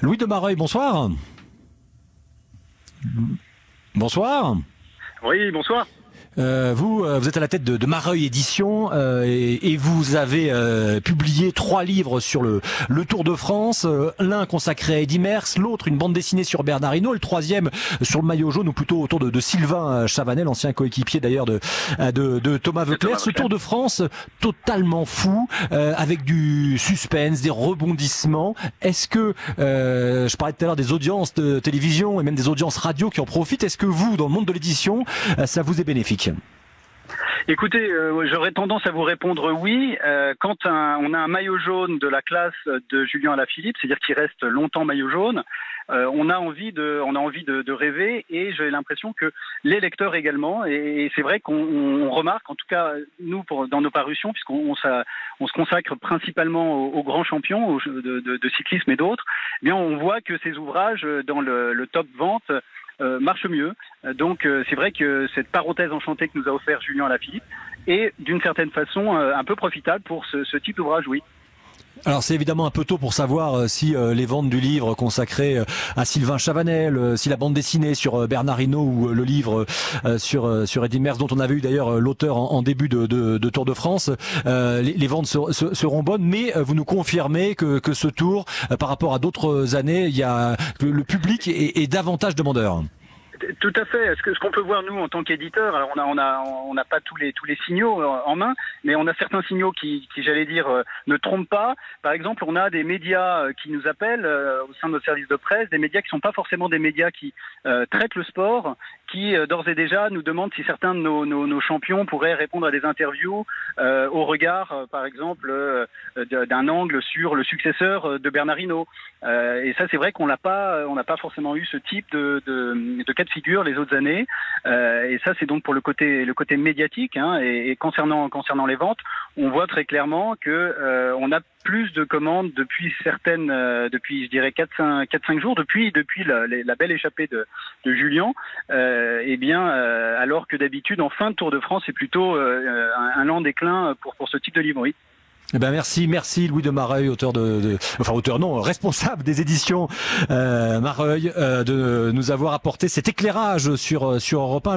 Louis de Mareuil, bonsoir. Bonsoir. Oui, bonsoir. Euh, vous, euh, vous êtes à la tête de, de Mareuil Édition euh, et, et, vous avez euh, publié trois livres sur le, le Tour de France. Euh, l'un consacré à Eddy Merckx, l'autre une bande dessinée sur Bernard Hinault, le troisième sur le maillot jaune ou plutôt autour de, de Sylvain Chavanel, ancien coéquipier d'ailleurs de, de, de, Thomas Veuclair. Ce Tour de France totalement fou, avec du suspense, des rebondissements. Est-ce que, je parlais tout à l'heure des audiences de télévision et même des audiences radio qui en profitent, est-ce que vous, dans le monde de l'édition, ça vous est bénéfique? Écoutez, euh, j'aurais tendance à vous répondre oui. Euh, quand un, on a un maillot jaune de la classe de Julien Alaphilippe, c'est-à-dire qu'il reste longtemps maillot jaune, euh, on a envie de, on a envie de, rêver et j'ai l'impression que les lecteurs également. Et, c'est vrai qu'on remarque, en tout cas nous pour, dans nos parutions, puisqu'on on, on se consacre principalement aux, grands champions aux, de, de, cyclisme et d'autres, eh bien on voit que ces ouvrages dans le, le top vente euh, marche mieux. Donc euh, c'est vrai que cette parenthèse enchantée que nous a offert Julien Alaphilippe est d'une certaine façon euh, un peu profitable pour ce, ce type d'ouvrage, oui. Alors c'est évidemment un peu tôt pour savoir si euh, les ventes du livre consacré euh, à Sylvain Chavanel, euh, si la bande dessinée sur Bernard Hinault ou le livre sur sur Eddy Merckx dont on avait eu d'ailleurs l'auteur en, début de, de, de, Tour de France, les, ventes ser, ser, seront bonnes. Mais vous nous confirmez que, que ce tour, par rapport à d'autres années, il y a le public est, est davantage demandeur. Tout à fait. Ce qu'on peut voir nous en tant qu'éditeur, alors on n'a pas tous les signaux en main, mais on a certains signaux qui, j'allais dire euh, ne trompent pas. Par exemple, on a des médias euh, qui nous appellent euh, au sein de notre service de presse, des médias qui sont pas forcément des médias qui euh, traitent le sport, qui euh, d'ores et déjà nous demandent si certains de nos, champions pourraient répondre à des interviews euh, au regard, par exemple, d'un angle sur le successeur de Bernard Hinault. et ça, c'est vrai qu'on n'a pas forcément eu ce type de de, figure les autres années. Euh, et ça, c'est donc pour le côté, le côté médiatique. Hein, et, concernant, concernant les ventes, on voit très clairement que euh, on a plus de commandes depuis certaines, euh, depuis je dirais 4-5 jours, depuis, depuis la, belle échappée de, de Julien. Et bien, alors que d'habitude, en fin de Tour de France, c'est plutôt un, un lent déclin pour, pour ce type de livre. Eh ben merci, merci Louis de Mareuil, auteur de, de, enfin auteur non, responsable des éditions euh, Mareuil, euh, de nous avoir apporté cet éclairage sur sur Europe 1.